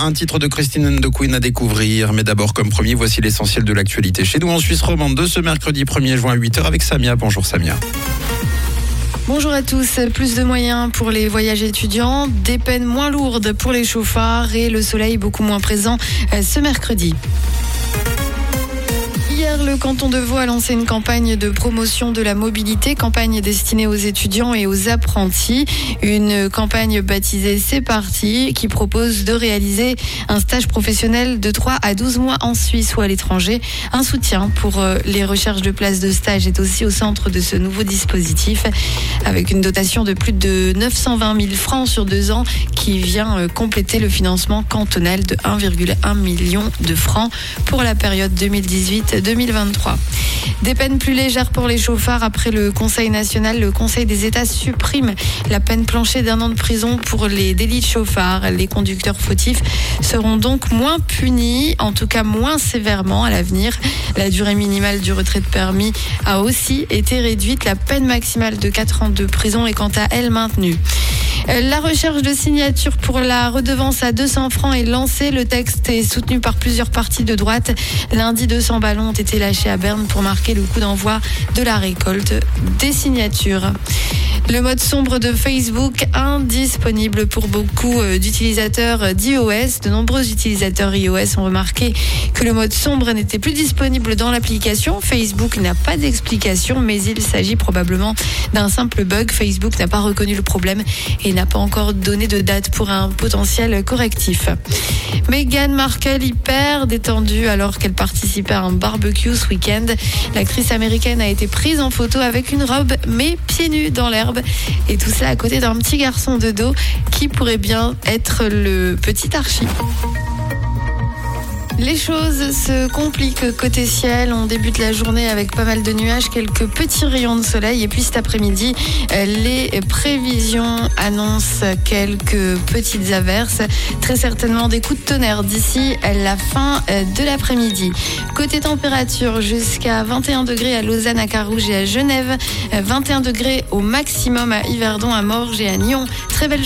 Un titre de Christine de Queen à découvrir, mais d'abord comme premier, voici l'essentiel de l'actualité chez nous en Suisse romande de ce mercredi 1er juin à 8h avec Samia. Bonjour Samia. Bonjour à tous. Plus de moyens pour les voyages étudiants, des peines moins lourdes pour les chauffards et le soleil beaucoup moins présent euh, ce mercredi. Le canton de Vaud a lancé une campagne de promotion de la mobilité, campagne destinée aux étudiants et aux apprentis. Une campagne baptisée C'est parti, qui propose de réaliser un stage professionnel de 3 à 12 mois en Suisse ou à l'étranger. Un soutien pour euh, les recherches de places de stage est aussi au centre de ce nouveau dispositif, avec une dotation de plus de 920 000 francs sur deux ans qui vient euh, compléter le financement cantonal de 1,1 million de francs pour la période 2018 2023. Des peines plus légères pour les chauffards après le Conseil national. Le Conseil des États supprime la peine planchée d'un an de prison pour les délits de chauffards. Les conducteurs fautifs seront donc moins punis, en tout cas moins sévèrement à l'avenir. La durée minimale du retrait de permis a aussi été réduite. La peine maximale de 4 ans de prison est quant à elle maintenue. La recherche de signature pour la redevance à 200 francs est lancée. Le texte est soutenu par plusieurs partis de droite. Lundi, 200 ballons ont été lâchés à Berne pour marquer le coup d'envoi de la récolte des signatures. Le mode sombre de Facebook indisponible pour beaucoup euh, d'utilisateurs d'iOS. De nombreux utilisateurs iOS ont remarqué que le mode sombre n'était plus disponible dans l'application. Facebook n'a pas d'explication, mais il s'agit probablement d'un simple bug. Facebook n'a pas reconnu le problème et n'a pas encore donné de date pour un potentiel correctif. Meghan Markle hyper détendue alors qu'elle participait à un barbecue ce week-end. L'actrice américaine a été prise en photo avec une robe mais pieds nus dans l'herbe. Et tout ça à côté d'un petit garçon de dos qui pourrait bien être le petit Archie. Les choses se compliquent côté ciel. On débute la journée avec pas mal de nuages, quelques petits rayons de soleil. Et puis cet après-midi, euh, les prévisions annoncent quelques petites averses. Très certainement des coups de tonnerre d'ici la fin euh, de l'après-midi. Côté température, jusqu'à 21 degrés à Lausanne, à Carouge et à Genève. 21 euh, degrés au maximum à Yverdon, à Morges et à Nyon. Très belle